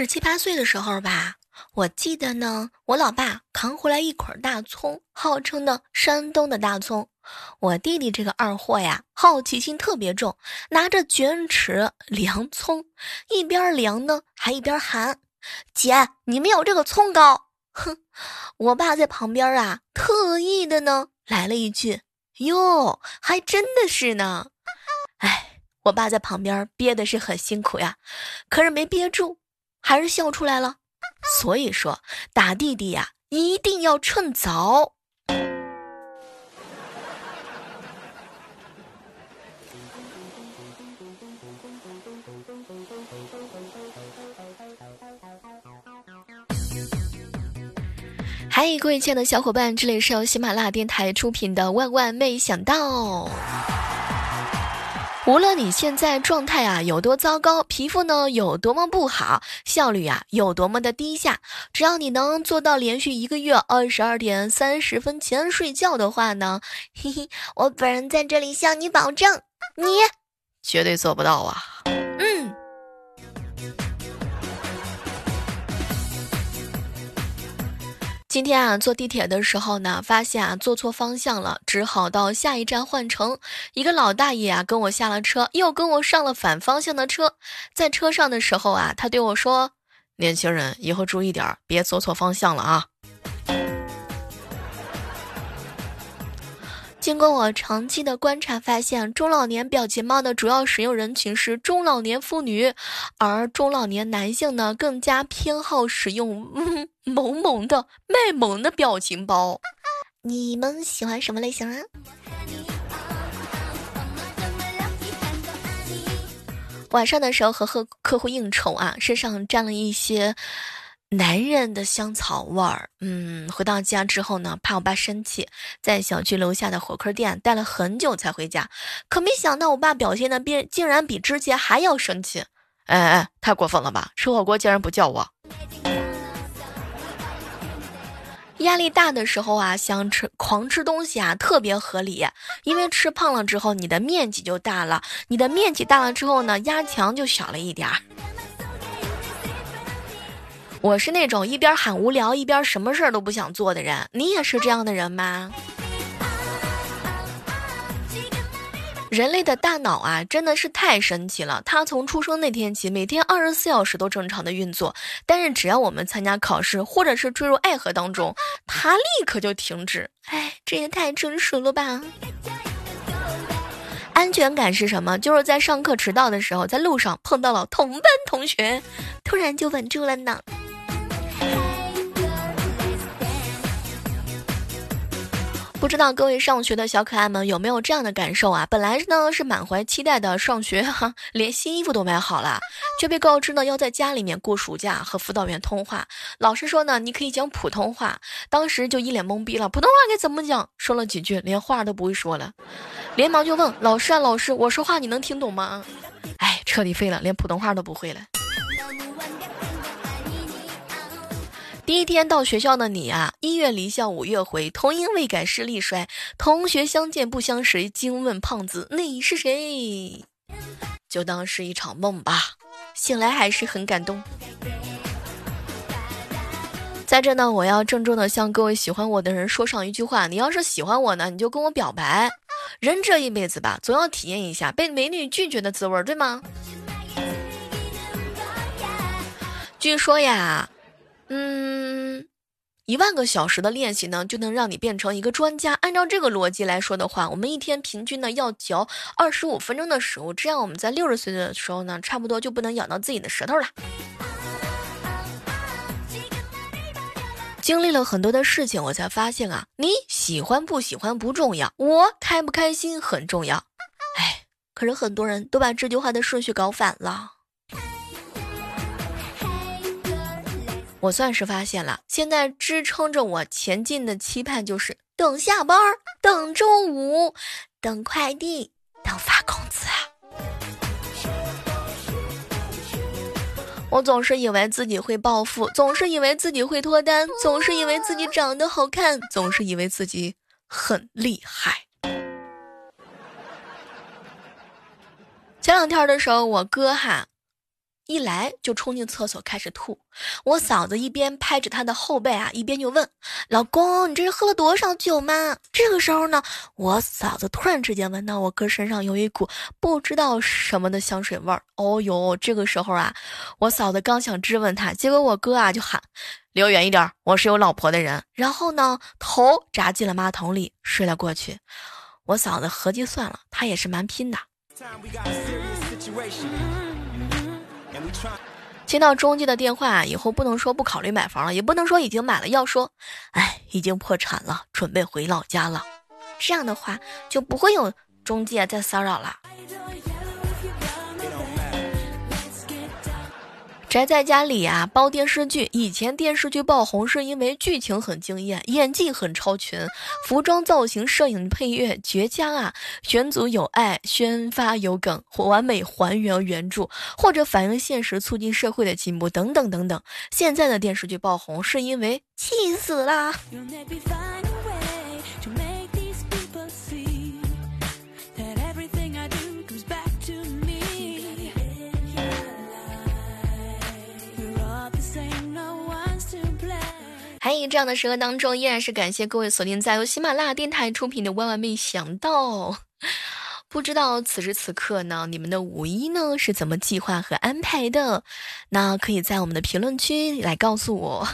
十七八岁的时候吧，我记得呢，我老爸扛回来一捆大葱，号称呢山东的大葱。我弟弟这个二货呀，好奇心特别重，拿着卷尺量葱，一边量呢，还一边喊：“姐，你们有这个葱高？”哼，我爸在旁边啊，特意的呢，来了一句：“哟，还真的是呢。”哎，我爸在旁边憋的是很辛苦呀，可是没憋住。还是笑出来了，所以说打弟弟呀，一定要趁早。嗨，各位亲爱的小伙伴，这里是由喜马拉雅电台出品的《万万没想到》。无论你现在状态啊有多糟糕，皮肤呢有多么不好，效率啊有多么的低下，只要你能做到连续一个月二十二点三十分前睡觉的话呢，嘿嘿，我本人在这里向你保证，你绝对做不到啊。今天啊，坐地铁的时候呢，发现啊坐错方向了，只好到下一站换乘。一个老大爷啊跟我下了车，又跟我上了反方向的车。在车上的时候啊，他对我说：“年轻人，以后注意点儿，别坐错方向了啊。”经过我长期的观察，发现中老年表情包的主要使用人群是中老年妇女，而中老年男性呢，更加偏好使用萌萌的卖萌的表情包。你们喜欢什么类型啊？晚上的时候和客客户应酬啊，身上沾了一些。男人的香草味儿，嗯，回到家之后呢，怕我爸生气，在小区楼下的火锅店待了很久才回家，可没想到我爸表现的比竟然比之前还要生气，哎哎，太过分了吧！吃火锅竟然不叫我。压力大的时候啊，想吃狂吃东西啊，特别合理，因为吃胖了之后，你的面积就大了，你的面积大了之后呢，压强就小了一点儿。我是那种一边喊无聊一边什么事儿都不想做的人，你也是这样的人吗？人类的大脑啊，真的是太神奇了。它从出生那天起，每天二十四小时都正常的运作，但是只要我们参加考试或者是坠入爱河当中，它立刻就停止。哎，这也太真实了吧！安全感是什么？就是在上课迟到的时候，在路上碰到了同班同学，突然就稳住了呢。不知道各位上学的小可爱们有没有这样的感受啊？本来呢是满怀期待的上学，哈，连新衣服都买好了，却被告知呢要在家里面过暑假，和辅导员通话。老师说呢，你可以讲普通话。当时就一脸懵逼了，普通话该怎么讲？说了几句，连话都不会说了，连忙就问老师啊，老师，我说话你能听懂吗？哎，彻底废了，连普通话都不会了。第一天到学校的你啊，一月离校五月回，童音未改视力衰，同学相见不相识，惊问胖子你是谁？就当是一场梦吧，醒来还是很感动。在这呢，我要郑重的向各位喜欢我的人说上一句话：你要是喜欢我呢，你就跟我表白。人这一辈子吧，总要体验一下被美女拒绝的滋味，对吗？据说呀。嗯，一万个小时的练习呢，就能让你变成一个专家。按照这个逻辑来说的话，我们一天平均呢要嚼二十五分钟的食物，这样我们在六十岁的时候呢，差不多就不能咬到自己的舌头了。经历了很多的事情，我才发现啊，你喜欢不喜欢不重要，我开不开心很重要。哎，可是很多人都把这句话的顺序搞反了。我算是发现了，现在支撑着我前进的期盼就是等下班儿、等周五、等快递、等发工资。我总是以为自己会暴富，总是以为自己会脱单，总是以为自己长得好看，总是以为自己很厉害。前两天的时候，我哥哈。一来就冲进厕所开始吐。我嫂子一边拍着他的后背啊，一边就问：“老公，你这是喝了多少酒吗？”这个时候呢，我嫂子突然之间闻到我哥身上有一股不知道什么的香水味儿。哦呦，这个时候啊，我嫂子刚想质问他，结果我哥啊就喊：“离我远一点，我是有老婆的人。”然后呢，头扎进了马桶里睡了过去。我嫂子合计算了，她也是蛮拼的。接到中介的电话以后，不能说不考虑买房了，也不能说已经买了，要说，哎，已经破产了，准备回老家了。这样的话就不会有中介再骚扰了。宅在家里啊，包电视剧。以前电视剧爆红是因为剧情很惊艳，演技很超群，服装造型、摄影、配乐绝佳啊，选组有爱，宣发有梗，完美还原原著，或者反映现实，促进社会的进步等等等等。现在的电视剧爆红是因为气死啦。还有这样的时刻当中，依然是感谢各位锁定在由喜马拉雅电台出品的《万万没想到》。不知道此时此刻呢，你们的五一呢是怎么计划和安排的？那可以在我们的评论区来告诉我。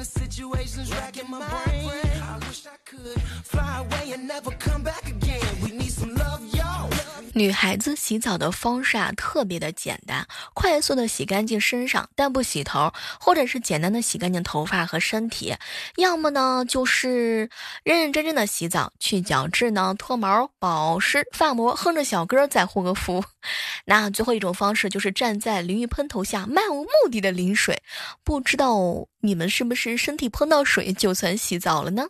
the situation's racking my brain. I wish I could fly away and never come back again. We 女孩子洗澡的方式啊，特别的简单，快速的洗干净身上，但不洗头，或者是简单的洗干净头发和身体，要么呢就是认认真真的洗澡，去角质呢，脱毛、保湿、发膜，哼着小歌再护个肤。那最后一种方式就是站在淋浴喷头下漫无目的的淋水，不知道你们是不是身体碰到水就算洗澡了呢？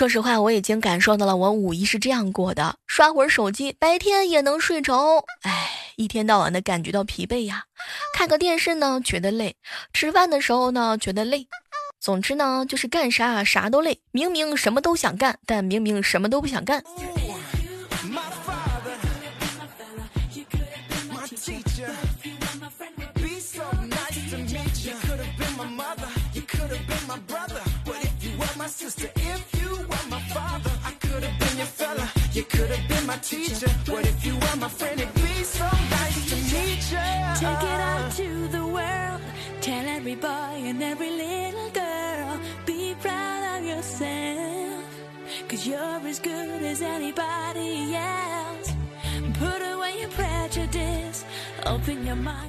说实话，我已经感受到了我五一是这样过的：刷会儿手机，白天也能睡着。哎，一天到晚的感觉到疲惫呀。看个电视呢，觉得累；吃饭的时候呢，觉得累。总之呢，就是干啥啥都累。明明什么都想干，但明明什么都不想干。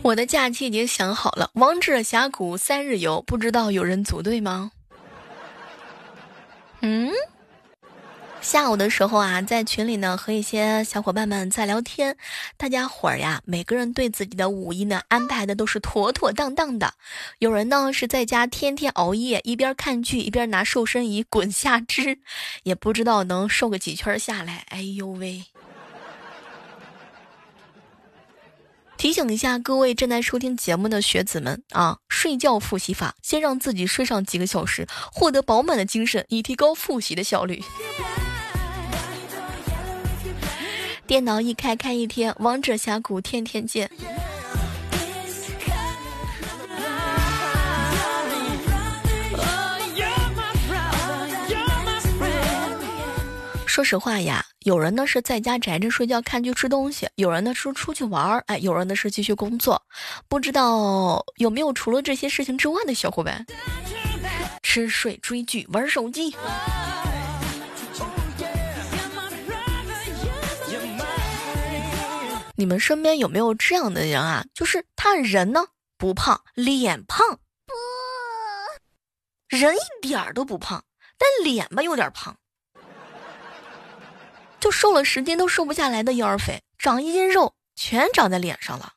我的假期已经想好了，王者峡谷三日游，不知道有人组队吗？嗯。 下午的时候啊，在群里呢和一些小伙伴们在聊天，大家伙儿呀，每个人对自己的五一呢安排的都是妥妥当当的。有人呢是在家天天熬夜，一边看剧一边拿瘦身仪滚下肢，也不知道能瘦个几圈下来。哎呦喂！提醒一下各位正在收听节目的学子们啊，睡觉复习法，先让自己睡上几个小时，获得饱满的精神，以提高复习的效率。电脑一开开一天，王者峡谷天天见。说实话呀，有人呢是在家宅着睡觉、看剧、吃东西；有人呢是出去玩儿，哎，有人呢是继续工作。不知道有没有除了这些事情之外的小伙伴？吃、睡、追剧、玩手机。你们身边有没有这样的人啊？就是他人呢不胖，脸胖，不，人一点儿都不胖，但脸吧有点胖，就瘦了十斤都瘦不下来的婴儿肥，长一斤肉全长在脸上了。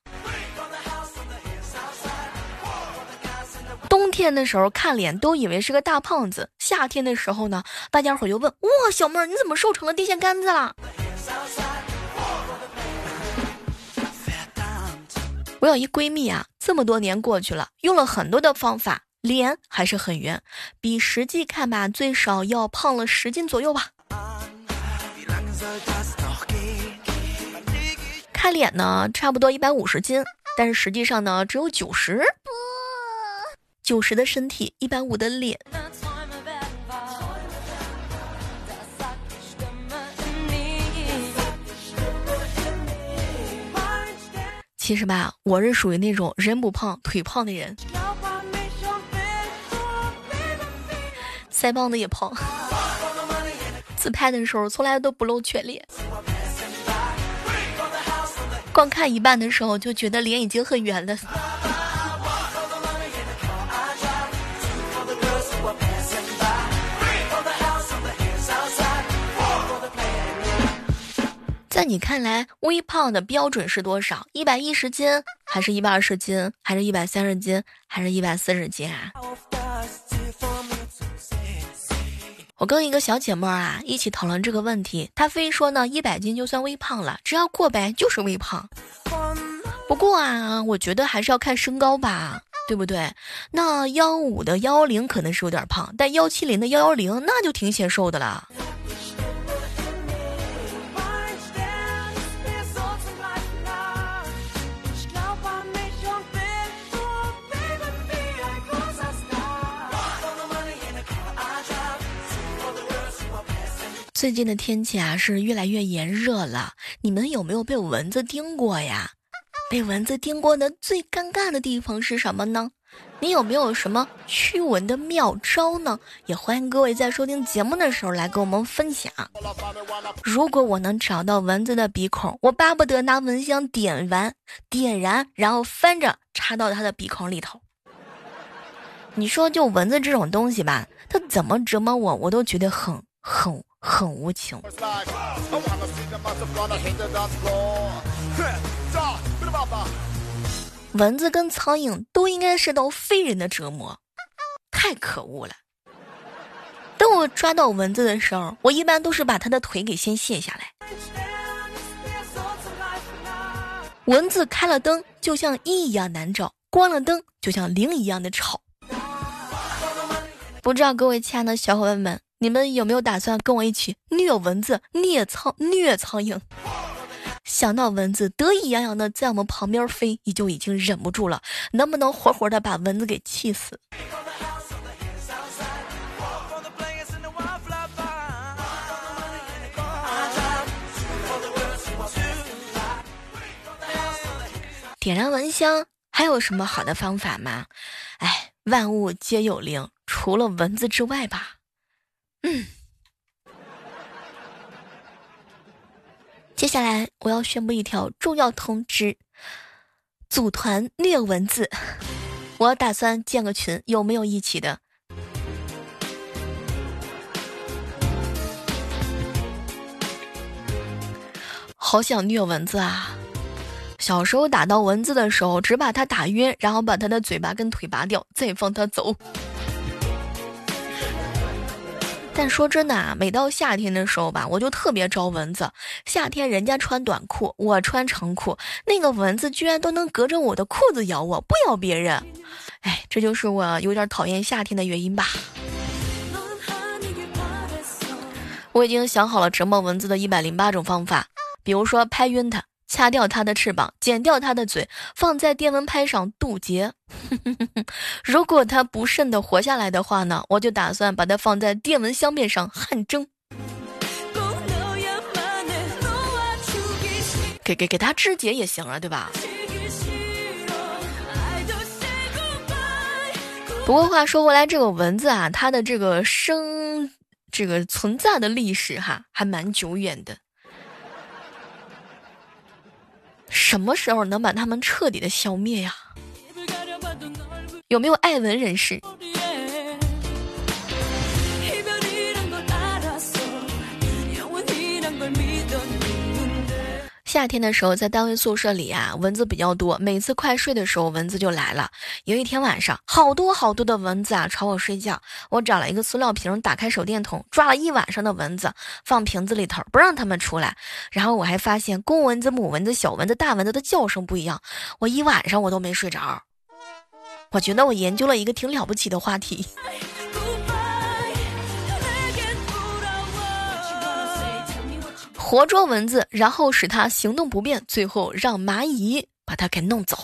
冬天的时候看脸都以为是个大胖子，夏天的时候呢，大家伙就问：哇，小妹儿你怎么瘦成了电线杆子了？我有一闺蜜啊，这么多年过去了，用了很多的方法，脸还是很圆，比实际看吧，最少要胖了十斤左右吧。看脸呢，差不多一百五十斤，但是实际上呢，只有九十。九十的身体，一百五的脸。其实吧，我是属于那种人不胖腿胖的人，腮帮子也胖，自拍的时候从来都不露全脸，光看一半的时候就觉得脸已经很圆了。你看来，微胖的标准是多少？一百一十斤，还是一百二十斤，还是一百三十斤，还是一百四十斤啊？我跟一个小姐妹啊一起讨论这个问题，她非说呢，一百斤就算微胖了，只要过百就是微胖。不过啊，我觉得还是要看身高吧，对不对？那幺五的幺幺零可能是有点胖，但幺七零的幺幺零那就挺显瘦的了。最近的天气啊是越来越炎热了，你们有没有被蚊子叮过呀？被蚊子叮过的最尴尬的地方是什么呢？你有没有什么驱蚊的妙招呢？也欢迎各位在收听节目的时候来跟我们分享。如果我能找到蚊子的鼻孔，我巴不得拿蚊香点完、点燃，然后翻着插到它的鼻孔里头。你说就蚊子这种东西吧，它怎么折磨我，我都觉得很很。很无情。蚊子跟苍蝇都应该受到非人的折磨，太可恶了。等我抓到蚊子的时候，我一般都是把它的腿给先卸下来。蚊子开了灯就像一一样难找，关了灯就像零一样的吵。不知道各位亲爱的小伙伴们。你们有没有打算跟我一起虐蚊子、虐苍、虐苍蝇？想到蚊子得意洋洋的在我们旁边飞，你就已经忍不住了。能不能活活的把蚊子给气死？点燃蚊香还有什么好的方法吗？哎，万物皆有灵，除了蚊子之外吧。嗯，接下来我要宣布一条重要通知：组团虐蚊子，我打算建个群，有没有一起的？好想虐蚊子啊！小时候打到蚊子的时候，只把它打晕，然后把它的嘴巴跟腿拔掉，再放它走。但说真的啊，每到夏天的时候吧，我就特别招蚊子。夏天人家穿短裤，我穿长裤，那个蚊子居然都能隔着我的裤子咬我，不咬别人。哎，这就是我有点讨厌夏天的原因吧。我已经想好了折磨蚊子的一百零八种方法，比如说拍晕它。掐掉它的翅膀，剪掉它的嘴，放在电蚊拍上渡劫。如果它不慎的活下来的话呢，我就打算把它放在电蚊香面上汗蒸，给给给它肢解也行啊，对吧？不过话说回来，这个蚊子啊，它的这个生这个存在的历史哈，还蛮久远的。什么时候能把他们彻底的消灭呀？有没有艾文人士？夏天的时候，在单位宿舍里啊，蚊子比较多。每次快睡的时候，蚊子就来了。有一天晚上，好多好多的蚊子啊，吵我睡觉。我找了一个塑料瓶，打开手电筒，抓了一晚上的蚊子，放瓶子里头，不让它们出来。然后我还发现，公蚊子、母蚊子、小蚊子、大蚊子的叫声不一样。我一晚上我都没睡着。我觉得我研究了一个挺了不起的话题。活捉蚊子，然后使它行动不便，最后让蚂蚁把它给弄走。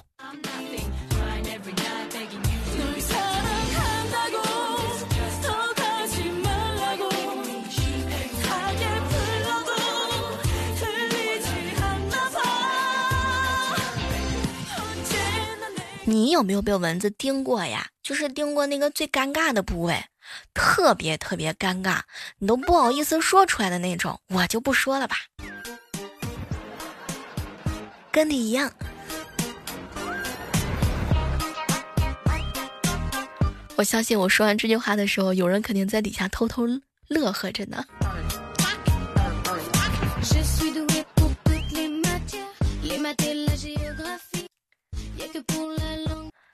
你有没有被蚊子叮过呀？就是叮过那个最尴尬的部位。特别特别尴尬，你都不好意思说出来的那种，我就不说了吧。跟你一样，我相信我说完这句话的时候，有人肯定在底下偷偷乐呵着呢。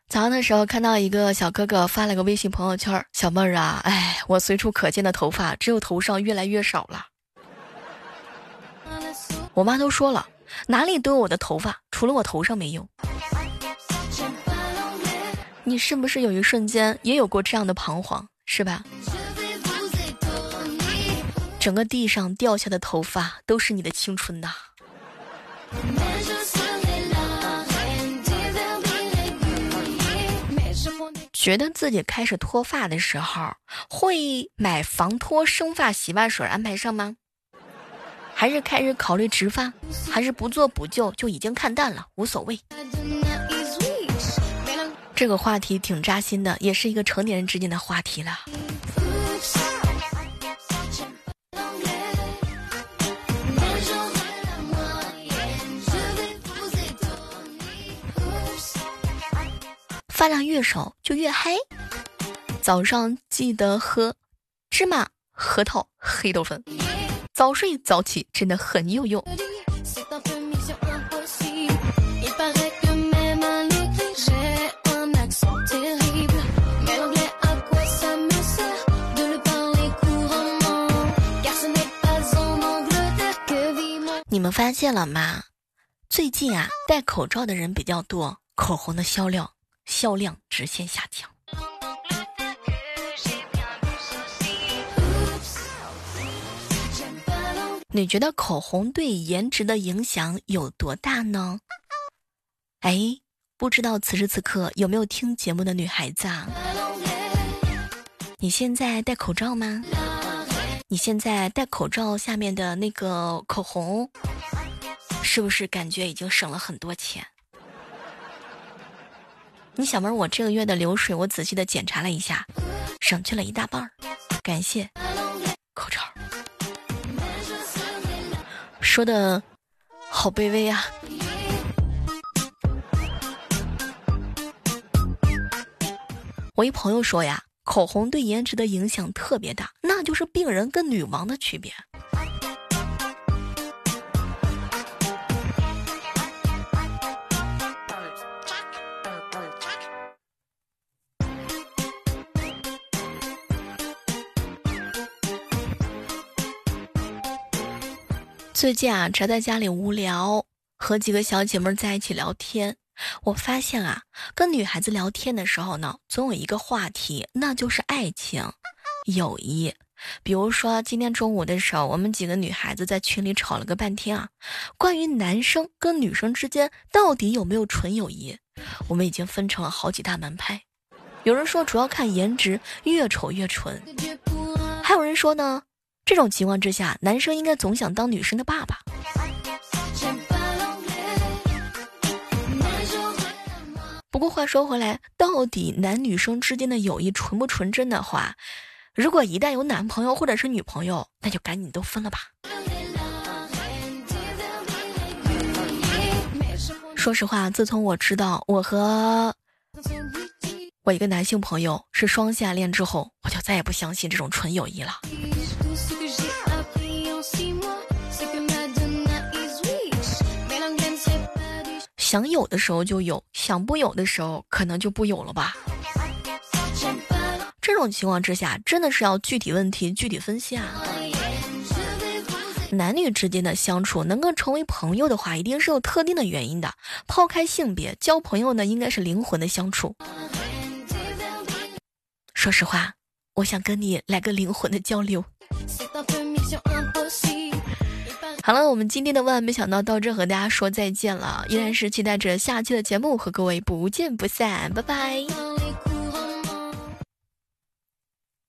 早上的时候看到一个小哥哥发了个微信朋友圈：“小妹儿啊，哎，我随处可见的头发只有头上越来越少了。”我妈都说了，哪里都有我的头发，除了我头上没有。你是不是有一瞬间也有过这样的彷徨，是吧？整个地上掉下的头发都是你的青春呐。觉得自己开始脱发的时候，会买防脱生发洗发水安排上吗？还是开始考虑植发？还是不做补救就已经看淡了，无所谓？这个话题挺扎心的，也是一个成年人之间的话题了。发量越少就越嗨。早上记得喝芝麻、核桃、黑豆粉。早睡早起真的很有用。你们发现了吗？最近啊，戴口罩的人比较多，口红的销量。销量直线下降。你觉得口红对颜值的影响有多大呢？哎，不知道此时此刻有没有听节目的女孩子啊？你现在戴口罩吗？你现在戴口罩下面的那个口红，是不是感觉已经省了很多钱？你小妹，我这个月的流水我仔细的检查了一下，省去了一大半儿，感谢口罩。说的好卑微啊！我一朋友说呀，口红对颜值的影响特别大，那就是病人跟女王的区别。最近啊，宅在家里无聊，和几个小姐妹在一起聊天。我发现啊，跟女孩子聊天的时候呢，总有一个话题，那就是爱情、友谊。比如说今天中午的时候，我们几个女孩子在群里吵了个半天啊，关于男生跟女生之间到底有没有纯友谊，我们已经分成了好几大门派。有人说主要看颜值，越丑越纯；还有人说呢。这种情况之下，男生应该总想当女生的爸爸。不过话说回来，到底男女生之间的友谊纯不纯真的话，如果一旦有男朋友或者是女朋友，那就赶紧都分了吧。说实话，自从我知道我和我一个男性朋友是双下恋之后，我就再也不相信这种纯友谊了。想有的时候就有，想不有的时候可能就不有了吧。这种情况之下，真的是要具体问题具体分析啊。男女之间的相处能够成为朋友的话，一定是有特定的原因的。抛开性别，交朋友呢，应该是灵魂的相处。说实话，我想跟你来个灵魂的交流。好了，我们今天的万万没想到到这和大家说再见了，依然是期待着下期的节目和各位不见不散，拜拜。